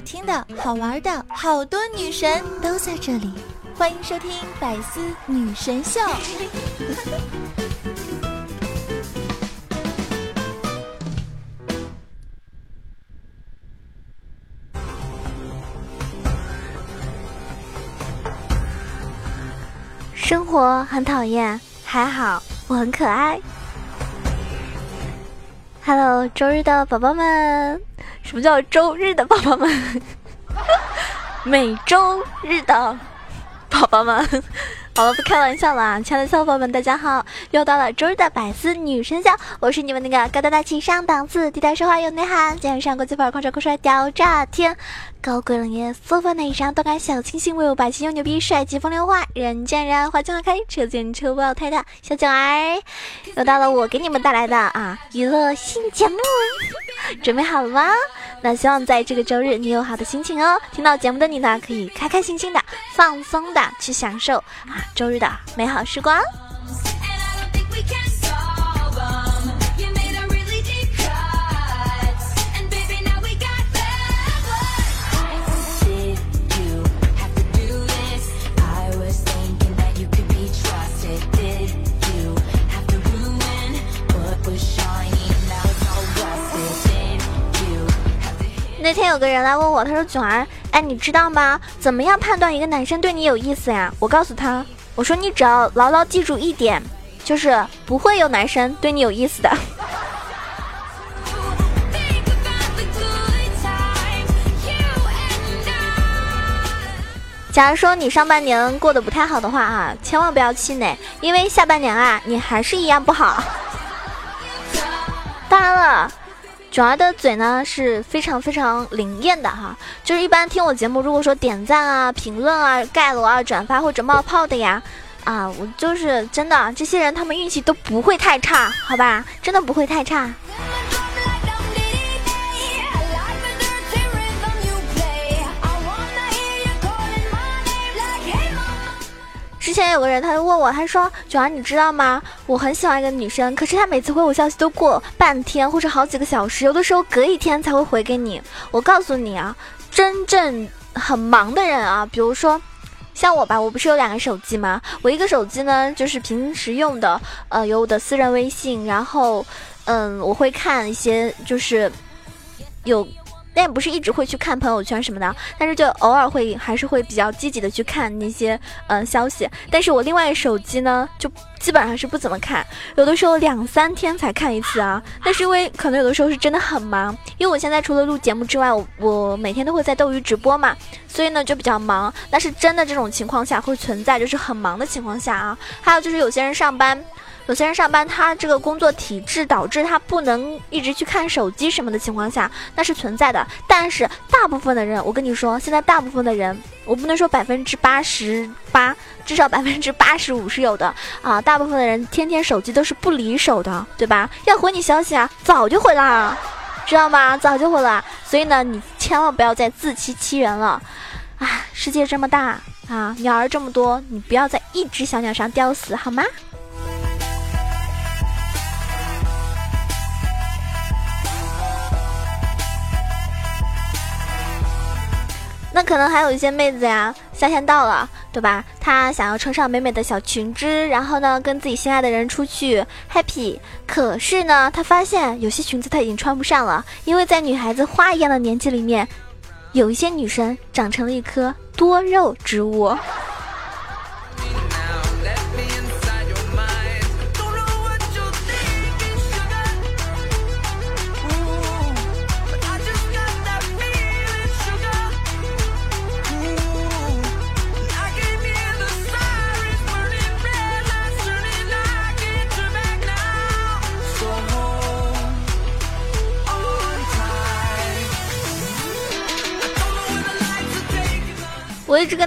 听的好玩的，好多女神都在这里，欢迎收听百思女神秀。生活很讨厌，还好我很可爱。Hello，周日的宝宝们，什么叫周日的宝宝们？每周日的宝宝们。好了，不开玩笑了啊，亲爱的小伙伴们，大家好！又到了周日的百思女神秀，我是你们那个高端大气上档次、低调奢华有内涵、肩上国际范儿、狂拽酷帅屌炸天、高贵冷艳、素凡内伤、动感小清新、威武霸气又牛逼、帅气风流话、人见人爱花见花开、车见车爆胎的小九儿，又到了我给你们带来的啊娱乐新节目，准备好了吗？那希望在这个周日你有好的心情哦。听到节目的你呢，可以开开心心的、放松的去享受啊周日的美好时光。那天有个人来问我，他说：“囧儿，哎，你知道吗？怎么样判断一个男生对你有意思呀？”我告诉他，我说：“你只要牢牢记住一点，就是不会有男生对你有意思的。” 假如说你上半年过得不太好的话啊，千万不要气馁，因为下半年啊，你还是一样不好。当然了。九儿的嘴呢是非常非常灵验的哈，就是一般听我节目，如果说点赞啊、评论啊、盖楼啊、转发或者冒泡的呀，啊，我就是真的，这些人他们运气都不会太差，好吧，真的不会太差。之前有个人，他就问我，他说：“九儿，你知道吗？我很喜欢一个女生，可是她每次回我消息都过半天或者好几个小时，有的时候隔一天才会回给你。我告诉你啊，真正很忙的人啊，比如说像我吧，我不是有两个手机吗？我一个手机呢就是平时用的，呃，有我的私人微信，然后嗯，我会看一些就是有。”但也不是一直会去看朋友圈什么的，但是就偶尔会还是会比较积极的去看那些嗯消息。但是我另外手机呢，就基本上是不怎么看，有的时候两三天才看一次啊。那是因为可能有的时候是真的很忙，因为我现在除了录节目之外，我我每天都会在斗鱼直播嘛，所以呢就比较忙。但是真的这种情况下会存在，就是很忙的情况下啊。还有就是有些人上班。有些人上班，他这个工作体制导致他不能一直去看手机什么的情况下，那是存在的。但是大部分的人，我跟你说，现在大部分的人，我不能说百分之八十八，至少百分之八十五是有的啊。大部分的人天天手机都是不离手的，对吧？要回你消息啊，早就回了，知道吗？早就回了。所以呢，你千万不要再自欺欺人了。啊，世界这么大啊，鸟儿这么多，你不要在一只小鸟上吊死，好吗？那可能还有一些妹子呀，夏天到了，对吧？她想要穿上美美的小裙子，然后呢，跟自己心爱的人出去 happy。可是呢，她发现有些裙子她已经穿不上了，因为在女孩子花一样的年纪里面，有一些女生长成了一颗多肉植物。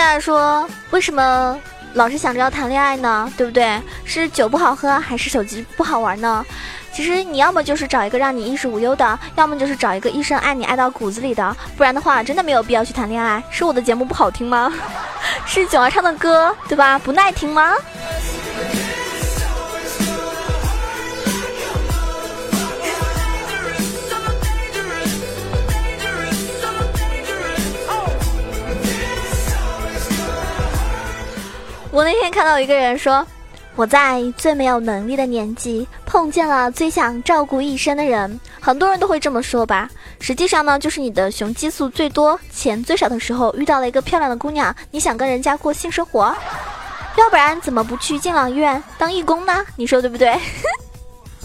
大家说，为什么老是想着要谈恋爱呢？对不对？是酒不好喝，还是手机不好玩呢？其实你要么就是找一个让你衣食无忧的，要么就是找一个一生爱你爱到骨子里的，不然的话，真的没有必要去谈恋爱。是我的节目不好听吗？是九儿唱的歌，对吧？不耐听吗？我那天看到一个人说，我在最没有能力的年纪碰见了最想照顾一生的人。很多人都会这么说吧？实际上呢，就是你的雄激素最多、钱最少的时候遇到了一个漂亮的姑娘，你想跟人家过性生活，要不然怎么不去敬老院当义工呢？你说对不对？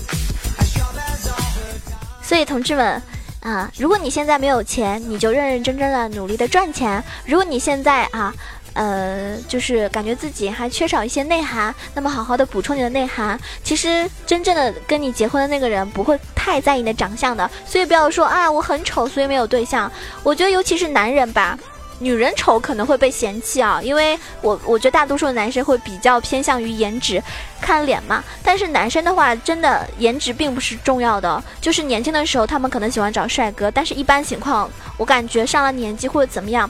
所以同志们啊，如果你现在没有钱，你就认认真真的努力的赚钱；如果你现在啊。呃，就是感觉自己还缺少一些内涵，那么好好的补充你的内涵。其实真正的跟你结婚的那个人不会太在意你的长相的，所以不要说啊我很丑，所以没有对象。我觉得尤其是男人吧，女人丑可能会被嫌弃啊，因为我我觉得大多数的男生会比较偏向于颜值，看脸嘛。但是男生的话，真的颜值并不是重要的，就是年轻的时候他们可能喜欢找帅哥，但是一般情况，我感觉上了年纪或者怎么样。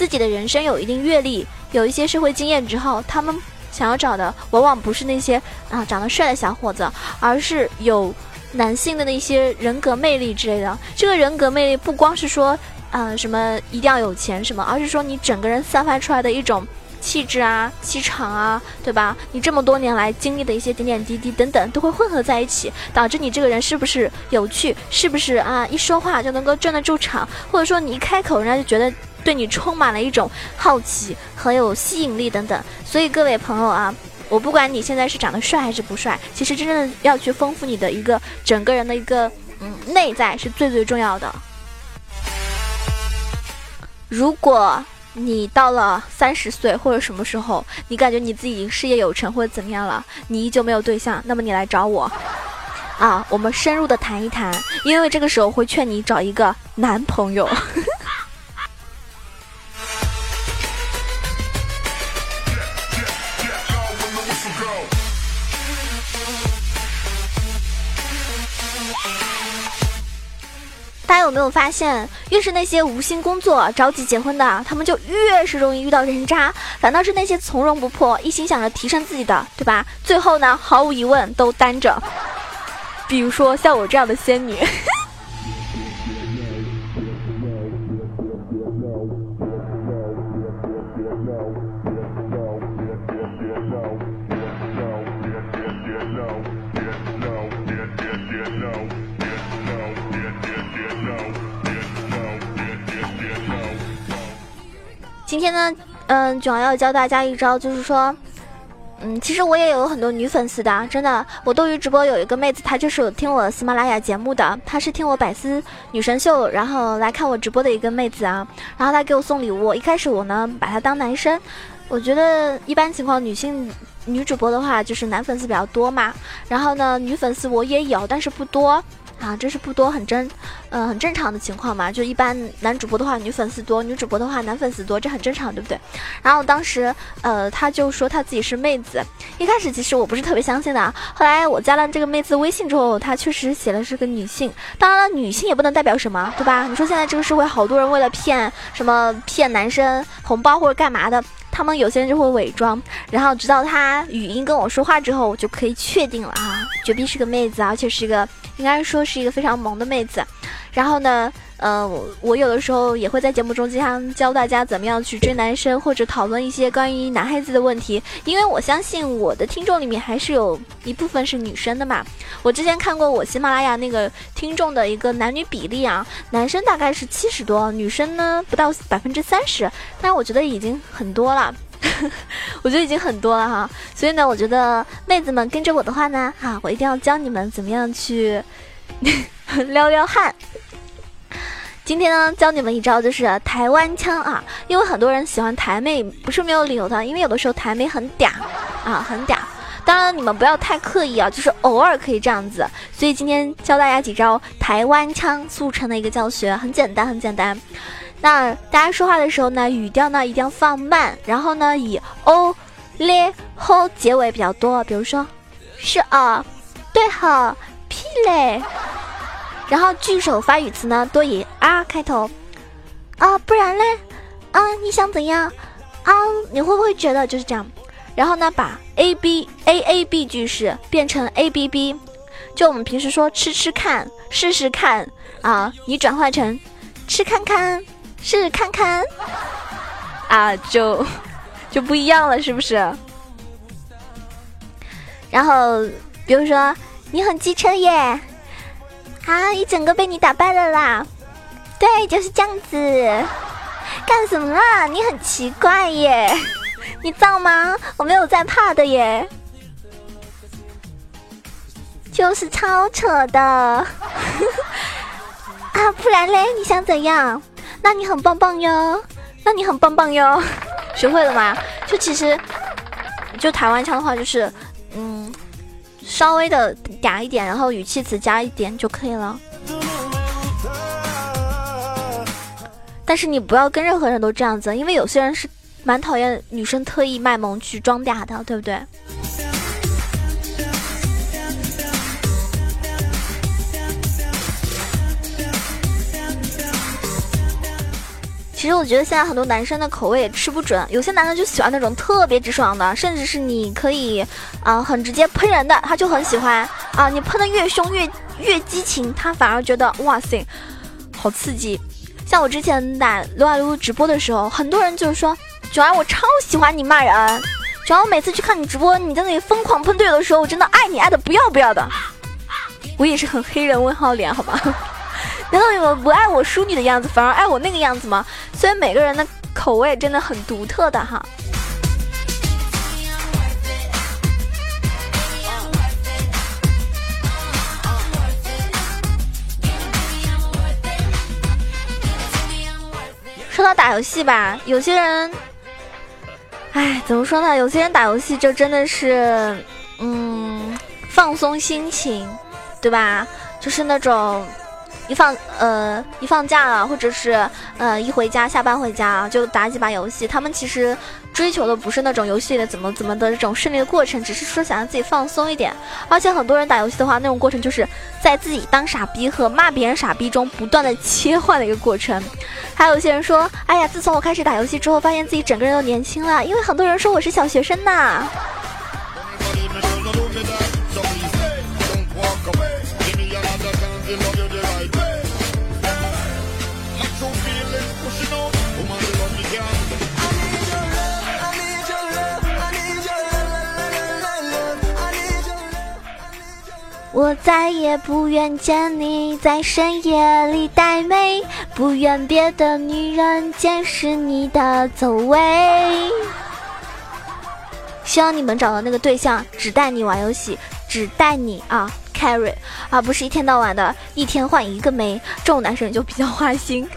自己的人生有一定阅历，有一些社会经验之后，他们想要找的往往不是那些啊长得帅的小伙子，而是有男性的那些人格魅力之类的。这个人格魅力不光是说啊什么一定要有钱什么，而是说你整个人散发出来的一种气质啊、气场啊，对吧？你这么多年来经历的一些点点滴滴等等，都会混合在一起，导致你这个人是不是有趣？是不是啊一说话就能够镇得住场？或者说你一开口，人家就觉得。对你充满了一种好奇，很有吸引力等等，所以各位朋友啊，我不管你现在是长得帅还是不帅，其实真正要去丰富你的一个整个人的一个嗯内在是最最重要的。如果你到了三十岁或者什么时候，你感觉你自己已经事业有成或者怎么样了，你依旧没有对象，那么你来找我啊，我们深入的谈一谈，因为这个时候会劝你找一个男朋友。有没有发现，越是那些无心工作、着急结婚的，他们就越是容易遇到人渣；反倒是那些从容不迫、一心想着提升自己的，对吧？最后呢，毫无疑问都单着。比如说像我这样的仙女。今天呢，嗯，主要要教大家一招，就是说，嗯，其实我也有很多女粉丝的，真的，我斗鱼直播有一个妹子，她就是听我喜马拉雅节目的，她是听我百思女神秀，然后来看我直播的一个妹子啊，然后她给我送礼物，一开始我呢把她当男生，我觉得一般情况女性女主播的话就是男粉丝比较多嘛，然后呢女粉丝我也有，但是不多。啊，这是不多，很正，呃，很正常的情况嘛。就一般男主播的话，女粉丝多；女主播的话，男粉丝多，这很正常，对不对？然后当时，呃，他就说他自己是妹子。一开始其实我不是特别相信的，后来我加了这个妹子微信之后，她确实写的是个女性。当然了，女性也不能代表什么，对吧？你说现在这个社会，好多人为了骗什么骗男生红包或者干嘛的。他们有些人就会伪装，然后直到他语音跟我说话之后，我就可以确定了啊，绝壁是个妹子，而且是一个应该说是一个非常萌的妹子。然后呢，呃，我有的时候也会在节目中经常教大家怎么样去追男生，或者讨论一些关于男孩子的问题，因为我相信我的听众里面还是有一部分是女生的嘛。我之前看过我喜马拉雅那个听众的一个男女比例啊，男生大概是七十多，女生呢不到百分之三十，但我觉得已经很多了，我觉得已经很多了哈。所以呢，我觉得妹子们跟着我的话呢，哈，我一定要教你们怎么样去。撩撩汉，今天呢教你们一招，就是台湾腔啊。因为很多人喜欢台妹，不是没有理由的。因为有的时候台妹很嗲啊，很嗲。当然你们不要太刻意啊，就是偶尔可以这样子。所以今天教大家几招台湾腔速成的一个教学，很简单，很简单。那大家说话的时候呢，语调呢一定要放慢，然后呢以哦、咧、吼结尾比较多。比如说，是啊，对哈。屁嘞！然后句首发语词呢，多以啊开头。啊，不然嘞？啊，你想怎样？啊，你会不会觉得就是这样？然后呢，把 A B A A B 句式变成 A B B，就我们平时说吃吃看、试试看啊，你转换成吃看看、试看看，啊，就就不一样了，是不是？然后比如说你很机车耶，啊，一整个被你打败了啦，对，就是这样子。干什么啦？你很奇怪耶，你造吗？我没有在怕的耶，就是超扯的 啊！不然嘞，你想怎样？那你很棒棒哟，那你很棒棒哟，学会了吗？就其实，就台湾腔的话，就是嗯，稍微的嗲一点，然后语气词加一点就可以了。但是你不要跟任何人都这样子，因为有些人是蛮讨厌女生特意卖萌去装嗲的，对不对？其实我觉得现在很多男生的口味也吃不准，有些男生就喜欢那种特别直爽的，甚至是你可以啊很直接喷人的，他就很喜欢啊。你喷的越凶越越激情，他反而觉得哇塞，好刺激。像我之前打撸啊撸直播的时候，很多人就是说，九儿我超喜欢你骂人，九儿我每次去看你直播，你在那里疯狂喷队友的时候，我真的爱你爱的不要不要的。我也是很黑人问号脸，好吧？难道你们不爱我淑女的样子，反而爱我那个样子吗？所以每个人的口味真的很独特的哈。说到打游戏吧，有些人，哎，怎么说呢？有些人打游戏就真的是，嗯，放松心情，对吧？就是那种。一放呃一放假了，或者是呃一回家下班回家就打几把游戏。他们其实追求的不是那种游戏的怎么怎么的这种胜利的过程，只是说想让自己放松一点。而且很多人打游戏的话，那种过程就是在自己当傻逼和骂别人傻逼中不断的切换的一个过程。还有些人说，哎呀，自从我开始打游戏之后，发现自己整个人都年轻了，因为很多人说我是小学生呐。我再也不愿见你在深夜里带妹，不愿别的女人见识你的走位。希望你们找到那个对象，只带你玩游戏，只带你啊 carry，而不是一天到晚的一天换一个妹，这种男生就比较花心。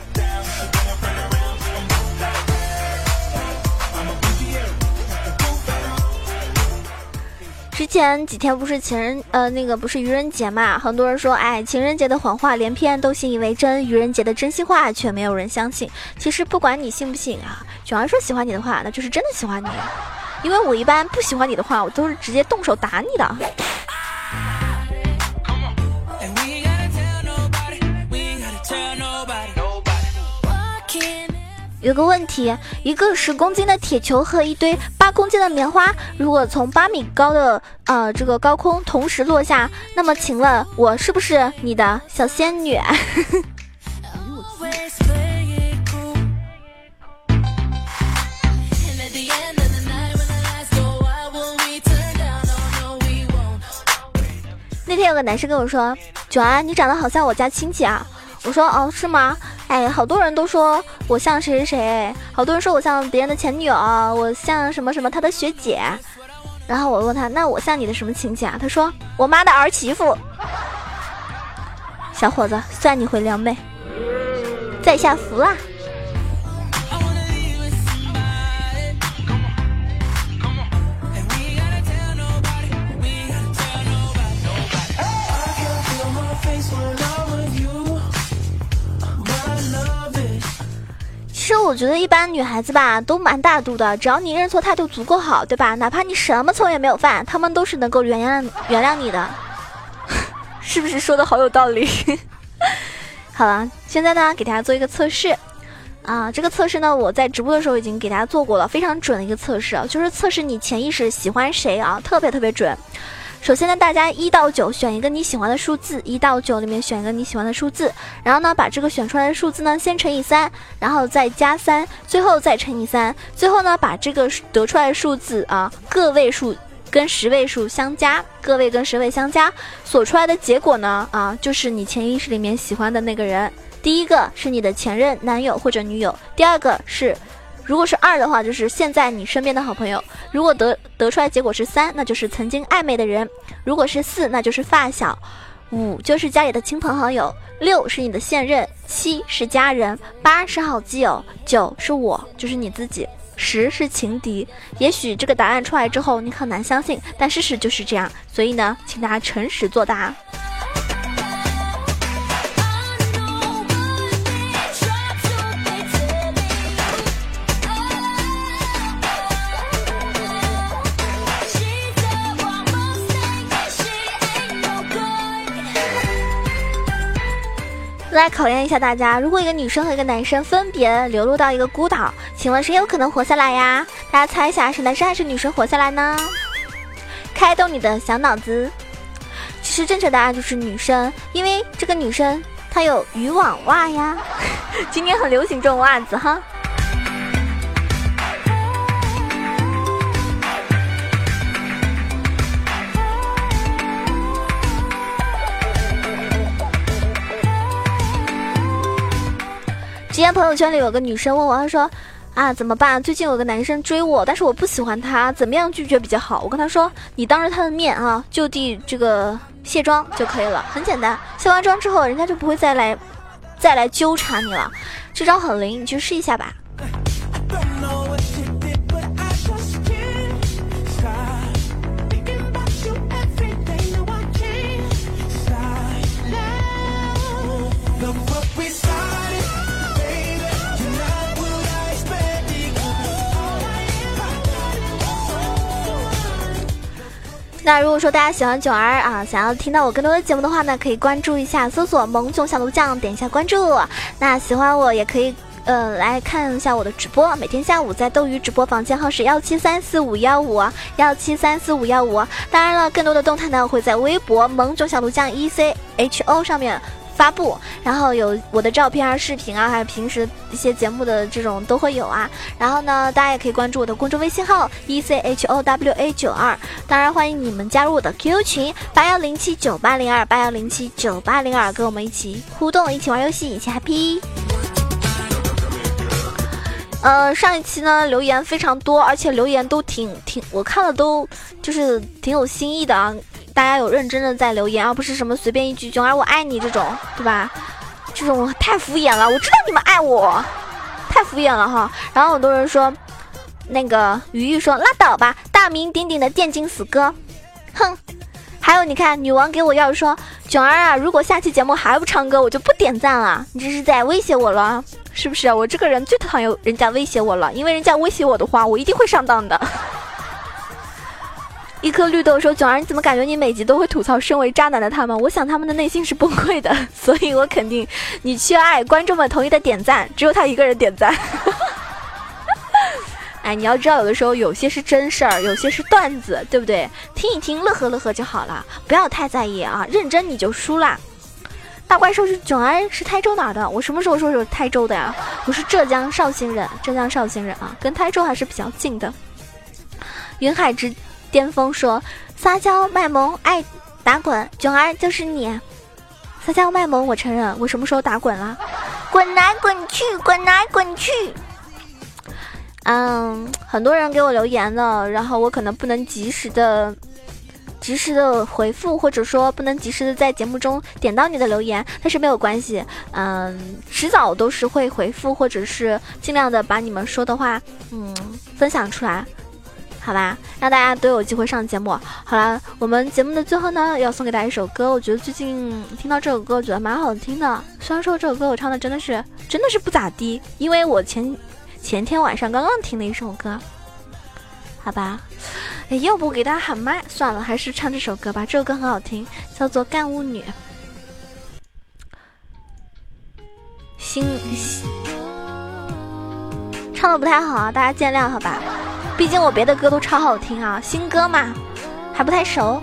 之前几天不是情人呃那个不是愚人节嘛？很多人说，哎，情人节的谎话连篇都信以为真，愚人节的真心话却没有人相信。其实不管你信不信啊，九儿说喜欢你的话，那就是真的喜欢你。因为我一般不喜欢你的话，我都是直接动手打你的。有个问题，一个十公斤的铁球和一堆八公斤的棉花，如果从八米高的呃这个高空同时落下，那么请问我是不是你的小仙女？那天有个男生跟我说：“九安，你长得好像我家亲戚啊。”我说：“哦，是吗？”哎，好多人都说我像谁谁谁，好多人说我像别人的前女友，我像什么什么他的学姐。然后我问他，那我像你的什么亲戚啊？他说我妈的儿媳妇。小伙子，算你会撩妹，在下服了。我觉得一般女孩子吧都蛮大度的，只要你认错态度足够好，对吧？哪怕你什么错也没有犯，他们都是能够原谅原谅你的，是不是说的好有道理？好了，现在呢给大家做一个测试啊，这个测试呢我在直播的时候已经给大家做过了，非常准的一个测试，就是测试你潜意识喜欢谁啊，特别特别准。首先呢，大家一到九选一个你喜欢的数字，一到九里面选一个你喜欢的数字，然后呢，把这个选出来的数字呢先乘以三，然后再加三，最后再乘以三，最后呢把这个得出来的数字啊个位数跟十位数相加，个位跟十位相加，所出来的结果呢，啊，就是你潜意识里面喜欢的那个人。第一个是你的前任男友或者女友，第二个是，如果是二的话，就是现在你身边的好朋友。如果得得出来结果是三，那就是曾经暧昧的人；如果是四，那就是发小；五就是家里的亲朋好友；六是你的现任；七是家人；八是好基友；九是我，就是你自己；十是情敌。也许这个答案出来之后你很难相信，但事实就是这样。所以呢，请大家诚实作答。来考验一下大家，如果一个女生和一个男生分别流落到一个孤岛，请问谁有可能活下来呀？大家猜一下，是男生还是女生活下来呢？开动你的小脑子。其实正确答案就是女生，因为这个女生她有渔网袜呀。今年很流行这种袜子哈。今天朋友圈里有个女生问我，她说：“啊，怎么办？最近有个男生追我，但是我不喜欢他，怎么样拒绝比较好？”我跟她说：“你当着他的面啊，就地这个卸妆就可以了，很简单。卸完妆之后，人家就不会再来再来纠缠你了。这招很灵，你去试一下吧。”那如果说大家喜欢囧儿啊，想要听到我更多的节目的话呢，可以关注一下，搜索“萌囧小鹿酱”，点一下关注。那喜欢我也可以，呃，来看一下我的直播，每天下午在斗鱼直播房间号是幺七三四五幺五幺七三四五幺五。当然了，更多的动态呢会在微博“萌囧小鹿酱 E C H O” 上面。发布，然后有我的照片啊、视频啊，还有平时一些节目的这种都会有啊。然后呢，大家也可以关注我的公众微信号 e c h o w a 九二。当然，欢迎你们加入我的 QQ 群八幺零七九八零二八幺零七九八零二，跟我们一起互动，一起玩游戏，一起 happy。呃，上一期呢留言非常多，而且留言都挺挺，我看了都就是挺有新意的啊。大家有认真的在留言，而不是什么随便一句“囧儿我爱你”这种，对吧？这种太敷衍了。我知道你们爱我，太敷衍了哈。然后很多人说，那个鱼玉说拉倒吧，大名鼎鼎的电竞死哥，哼。还有你看，女王给我要说，囧儿啊，如果下期节目还不唱歌，我就不点赞了。你这是在威胁我了，是不是？我这个人最讨厌人家威胁我了，因为人家威胁我的话，我一定会上当的。一颗绿豆说：“囧儿，你怎么感觉你每集都会吐槽身为渣男的他们？我想他们的内心是崩溃的，所以我肯定你缺爱，观众们同意的点赞，只有他一个人点赞。哎，你要知道，有的时候有些是真事儿，有些是段子，对不对？听一听，乐呵乐呵就好了，不要太在意啊！认真你就输啦。大怪兽是囧儿是台州哪的？我什么时候说是台州的呀？我是浙江绍兴人，浙江绍兴人啊，跟台州还是比较近的。云海之。”巅峰说：“撒娇卖萌爱打滚，囧儿就是你。撒娇卖萌，我承认，我什么时候打滚了？滚来滚去，滚来滚去。嗯，很多人给我留言了，然后我可能不能及时的、及时的回复，或者说不能及时的在节目中点到你的留言，但是没有关系，嗯，迟早都是会回复，或者是尽量的把你们说的话，嗯，分享出来。”好吧，让大家都有机会上节目。好了，我们节目的最后呢，要送给大家一首歌。我觉得最近听到这首歌，觉得蛮好听的。虽然说这首歌我唱的真的是真的是不咋地，因为我前前天晚上刚刚听了一首歌。好吧，哎，要不给大家喊麦算了，还是唱这首歌吧。这首歌很好听，叫做《干物女》。心唱的不太好啊，大家见谅，好吧。毕竟我别的歌都超好听啊，新歌嘛还不太熟。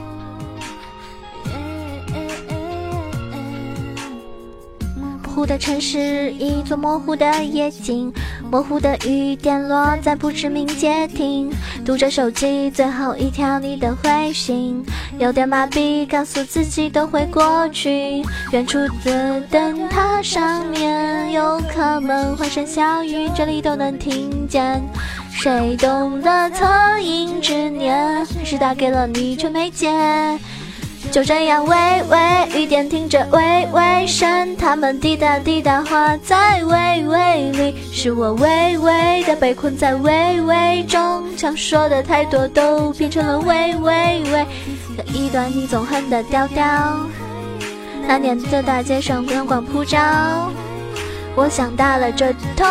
模糊的城市，一座模糊的夜景，模糊的雨点落在不知名街亭，读着手机最后一条你的回信，有点麻痹，告诉自己都会过去。远处的灯塔上面有客们欢声笑语，这里都能听见。谁动了恻隐之念，是打给了你却没接？就这样，微微雨点听着微微声，它们滴答滴答化在微微里，是我微微的被困在微微中，想说的太多都变成了微微微的一段你总哼的调调。那年的大街上阳光普照。我想打了这通，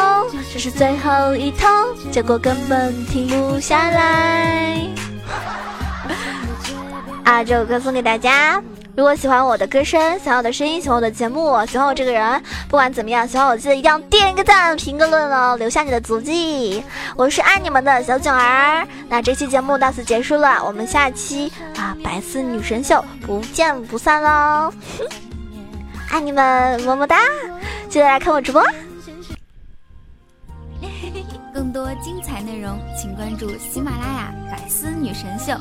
这是最后一通，结果根本停不下来。啊，这首歌送给大家。如果喜欢我的歌声，喜欢我的声音，喜欢我的节目，喜欢我这个人，不管怎么样，喜欢我记得一定要点一个赞，评个论哦，留下你的足迹。我是爱你们的小囧儿。那这期节目到此结束了，我们下期啊白丝女神秀不见不散喽！爱你们，么么哒。记得来看我直播。更多精彩内容，请关注喜马拉雅《百思女神秀》。